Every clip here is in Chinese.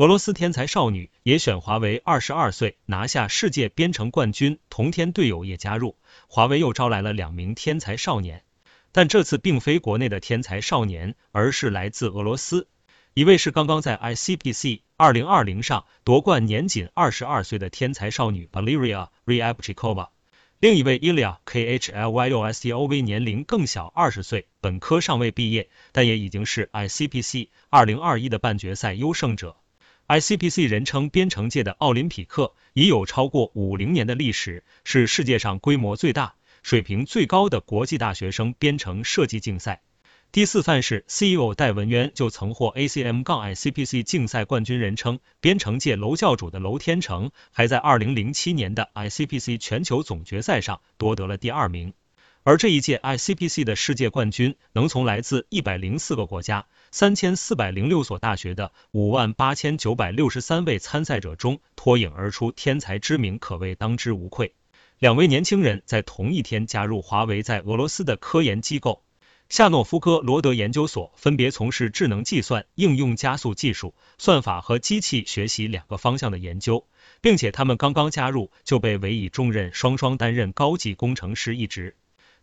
俄罗斯天才少女也选华为二十二岁拿下世界编程冠军，同天队友也加入，华为又招来了两名天才少年，但这次并非国内的天才少年，而是来自俄罗斯，一位是刚刚在 ICPC 二零二零上夺冠，年仅二十二岁的天才少女 Valeria r e a b c h i k o v a。另一位 Ilya Khlyostov 年龄更小，二十岁，本科尚未毕业，但也已经是 ICPC 二零二一的半决赛优胜者。ICPC 人称编程界的奥林匹克，已有超过五零年的历史，是世界上规模最大、水平最高的国际大学生编程设计竞赛。第四范式 CEO 戴文渊就曾获 ACM 杠 ICPC 竞赛冠军，人称编程界楼教主的楼天成，还在二零零七年的 ICPC 全球总决赛上夺得了第二名。而这一届 ICPC 的世界冠军，能从来自一百零四个国家、三千四百零六所大学的五万八千九百六十三位参赛者中脱颖而出，天才之名可谓当之无愧。两位年轻人在同一天加入华为在俄罗斯的科研机构。夏诺夫哥罗德研究所分别从事智能计算、应用加速技术、算法和机器学习两个方向的研究，并且他们刚刚加入就被委以重任，双双担任高级工程师一职。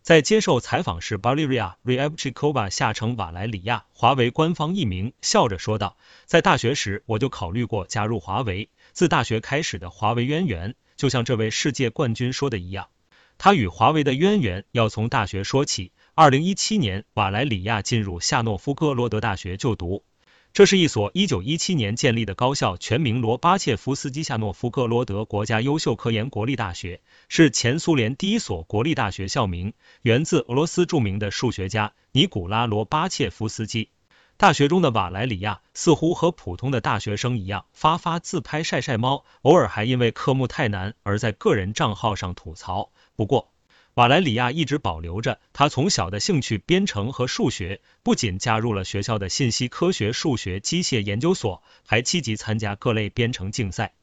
在接受采访时，Valeria Ryabchikova 下称瓦莱里亚，华为官方译名，笑着说道：“在大学时我就考虑过加入华为，自大学开始的华为渊源，就像这位世界冠军说的一样，他与华为的渊源要从大学说起。”二零一七年，瓦莱里亚进入夏诺夫哥罗德大学就读。这是一所一九一七年建立的高校，全名罗巴切夫斯基夏诺夫格罗德国家优秀科研国立大学，是前苏联第一所国立大学，校名源自俄罗斯著名的数学家尼古拉罗巴切夫斯基。大学中的瓦莱里亚似乎和普通的大学生一样，发发自拍晒晒猫，偶尔还因为科目太难而在个人账号上吐槽。不过，瓦莱里亚一直保留着他从小的兴趣编程和数学，不仅加入了学校的信息科学、数学、机械研究所，还积极参加各类编程竞赛。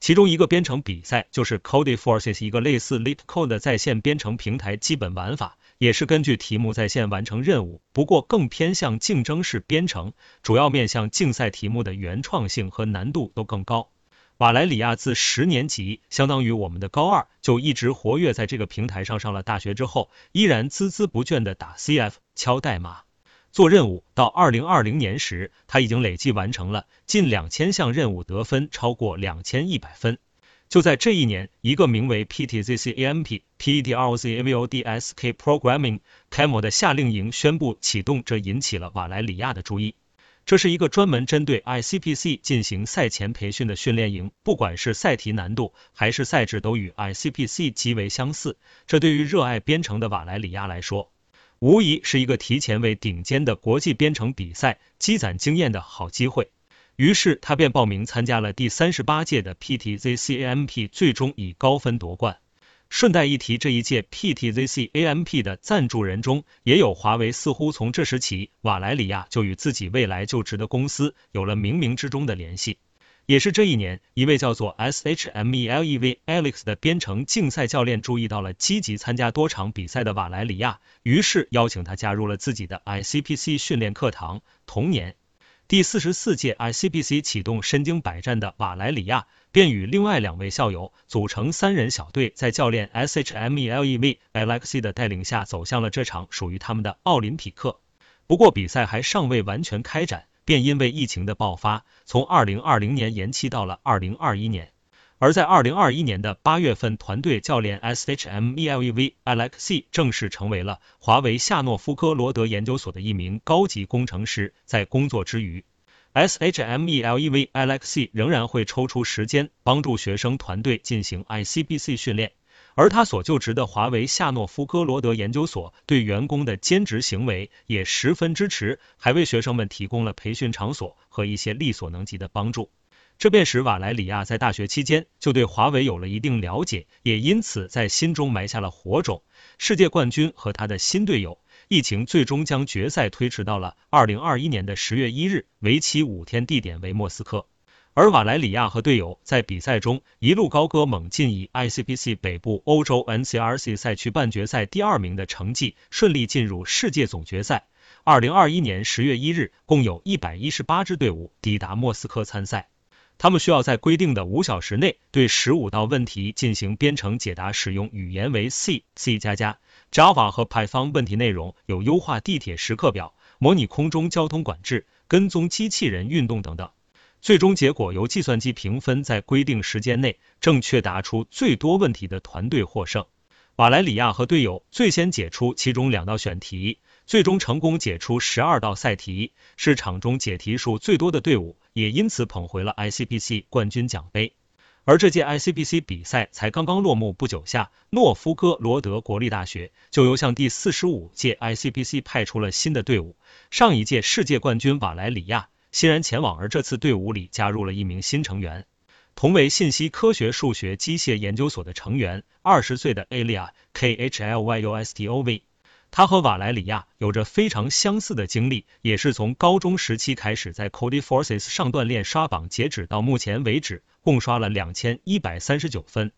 其中一个编程比赛就是 Codeforces，一个类似 LeetCode 的在线编程平台，基本玩法也是根据题目在线完成任务，不过更偏向竞争式编程，主要面向竞赛题目的原创性和难度都更高。瓦莱里亚自十年级，相当于我们的高二，就一直活跃在这个平台上。上了大学之后，依然孜孜不倦的打 CF、敲代码、做任务。到二零二零年时，他已经累计完成了近两千项任务，得分超过两千一百分。就在这一年，一个名为 PTZCAMP PEDROZAVODSK Programming Camel 的夏令营宣布启动，这引起了瓦莱里亚的注意。这是一个专门针对 ICPC 进行赛前培训的训练营，不管是赛题难度还是赛制都与 ICPC 极为相似。这对于热爱编程的瓦莱里亚来说，无疑是一个提前为顶尖的国际编程比赛积攒经验的好机会。于是他便报名参加了第三十八届的 PTZCAMP，最终以高分夺冠。顺带一提，这一届 PTZCAMP 的赞助人中也有华为。似乎从这时起，瓦莱里亚就与自己未来就职的公司有了冥冥之中的联系。也是这一年，一位叫做 SHMELEV Alex 的编程竞赛教练注意到了积极参加多场比赛的瓦莱里亚，于是邀请他加入了自己的 ICPC 训练课堂。同年。第四十四届 ICBC 启动，身经百战的瓦莱里亚便与另外两位校友组成三人小队，在教练 SHMELEV Alexi 的带领下，走向了这场属于他们的奥林匹克。不过，比赛还尚未完全开展，便因为疫情的爆发，从二零二零年延期到了二零二一年。而在二零二一年的八月份，团队教练 SHMELEV Alexi 正式成为了华为夏诺夫哥罗德研究所的一名高级工程师。在工作之余，SHMELEV Alexi 仍然会抽出时间帮助学生团队进行 I C B C 训练。而他所就职的华为夏诺夫哥罗德研究所对员工的兼职行为也十分支持，还为学生们提供了培训场所和一些力所能及的帮助。这便使瓦莱里亚在大学期间就对华为有了一定了解，也因此在心中埋下了火种。世界冠军和他的新队友，疫情最终将决赛推迟到了二零二一年的十月一日，为期五天，地点为莫斯科。而瓦莱里亚和队友在比赛中一路高歌猛进，以 ICPC 北部欧洲 NCRC 赛区半决赛第二名的成绩，顺利进入世界总决赛。二零二一年十月一日，共有一百一十八支队伍抵达莫斯科参赛。他们需要在规定的五小时内对十五道问题进行编程解答，使用语言为 C、C 加加、Java 和 Python。问题内容有优化地铁时刻表、模拟空中交通管制、跟踪机器人运动等等。最终结果由计算机评分，在规定时间内正确答出最多问题的团队获胜。瓦莱里亚和队友最先解出其中两道选题。最终成功解出十二道赛题，是场中解题数最多的队伍，也因此捧回了 ICPC 冠军奖杯。而这届 ICPC 比赛才刚刚落幕不久，下诺夫哥罗德国立大学就由向第四十五届 ICPC 派出了新的队伍，上一届世界冠军瓦莱里亚欣然前往，而这次队伍里加入了一名新成员，同为信息科学数学机械研究所的成员，二十岁的 Alia K H L Y U S T O V。他和瓦莱里亚有着非常相似的经历，也是从高中时期开始在 Cody Forces 上锻炼刷榜，截止到目前为止，共刷了两千一百三十九分。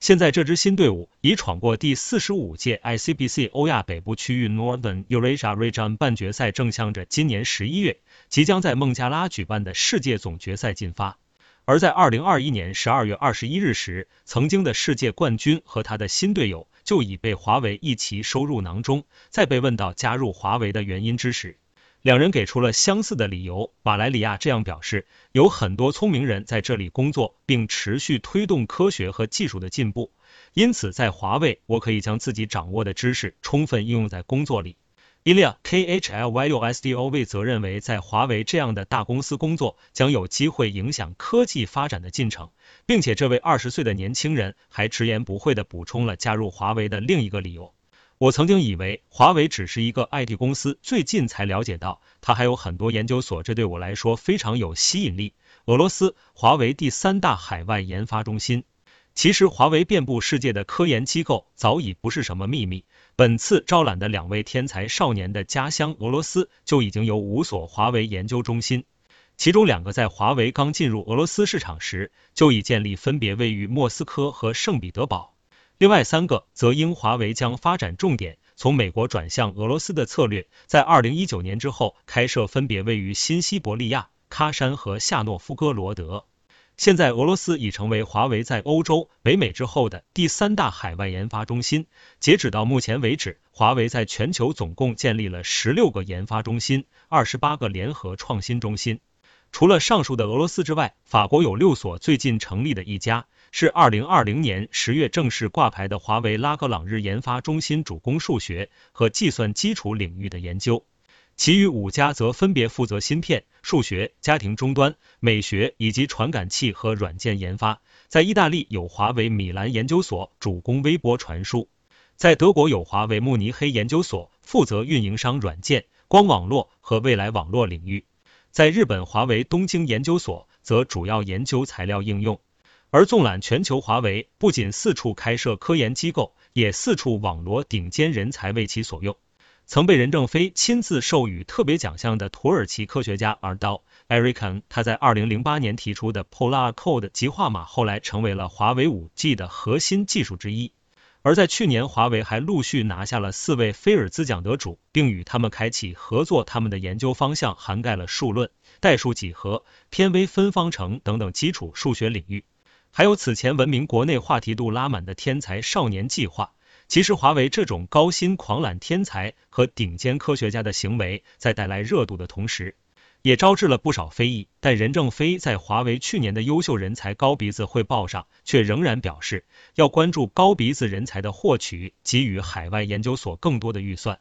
现在这支新队伍已闯过第四十五届 ICBC 欧亚北部区域 Northern Eurasia Region 半决赛，正向着今年十一月即将在孟加拉举办的世界总决赛进发。而在二零二一年十二月二十一日时，曾经的世界冠军和他的新队友。就已被华为一齐收入囊中。在被问到加入华为的原因之时，两人给出了相似的理由。瓦莱里亚这样表示：有很多聪明人在这里工作，并持续推动科学和技术的进步。因此，在华为，我可以将自己掌握的知识充分应用在工作里。伊利亚 K H L Y U S D O 为则认为，在华为这样的大公司工作将有机会影响科技发展的进程，并且这位二十岁的年轻人还直言不讳的补充了加入华为的另一个理由。我曾经以为华为只是一个 IT 公司，最近才了解到它还有很多研究所，这对我来说非常有吸引力。俄罗斯华为第三大海外研发中心。其实，华为遍布世界的科研机构早已不是什么秘密。本次招揽的两位天才少年的家乡俄罗斯就已经有五所华为研究中心，其中两个在华为刚进入俄罗斯市场时就已建立，分别位于莫斯科和圣彼得堡。另外三个则因华为将发展重点从美国转向俄罗斯的策略，在二零一九年之后开设，分别位于新西伯利亚、喀山和夏诺夫哥罗德。现在，俄罗斯已成为华为在欧洲、北美之后的第三大海外研发中心。截止到目前为止，华为在全球总共建立了十六个研发中心、二十八个联合创新中心。除了上述的俄罗斯之外，法国有六所最近成立的一家，是二零二零年十月正式挂牌的华为拉格朗日研发中心，主攻数学和计算基础领域的研究。其余五家则分别负责芯片、数学、家庭终端、美学以及传感器和软件研发。在意大利有华为米兰研究所，主攻微波传输；在德国有华为慕尼黑研究所，负责运营商软件、光网络和未来网络领域；在日本华为东京研究所，则主要研究材料应用。而纵览全球，华为不仅四处开设科研机构，也四处网罗顶尖人才为其所用。曾被任正非亲自授予特别奖项的土耳其科学家 Erdal Erikan，他在二零零八年提出的 Polar Code 极化码，后来成为了华为五 G 的核心技术之一。而在去年，华为还陆续拿下了四位菲尔兹奖得主，并与他们开启合作，他们的研究方向涵盖了数论、代数几何、偏微分方程等等基础数学领域，还有此前闻名国内话题度拉满的天才少年计划。其实，华为这种高薪狂揽天才和顶尖科学家的行为，在带来热度的同时，也招致了不少非议。但任正非在华为去年的优秀人才高鼻子汇报上，却仍然表示要关注高鼻子人才的获取，给予海外研究所更多的预算。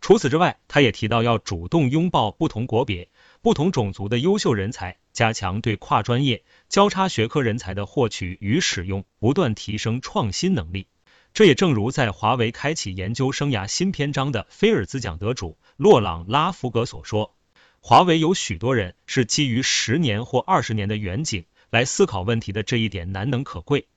除此之外，他也提到要主动拥抱不同国别、不同种族的优秀人才，加强对跨专业、交叉学科人才的获取与使用，不断提升创新能力。这也正如在华为开启研究生涯新篇章的菲尔兹奖得主洛朗拉福格所说，华为有许多人是基于十年或二十年的远景来思考问题的，这一点难能可贵。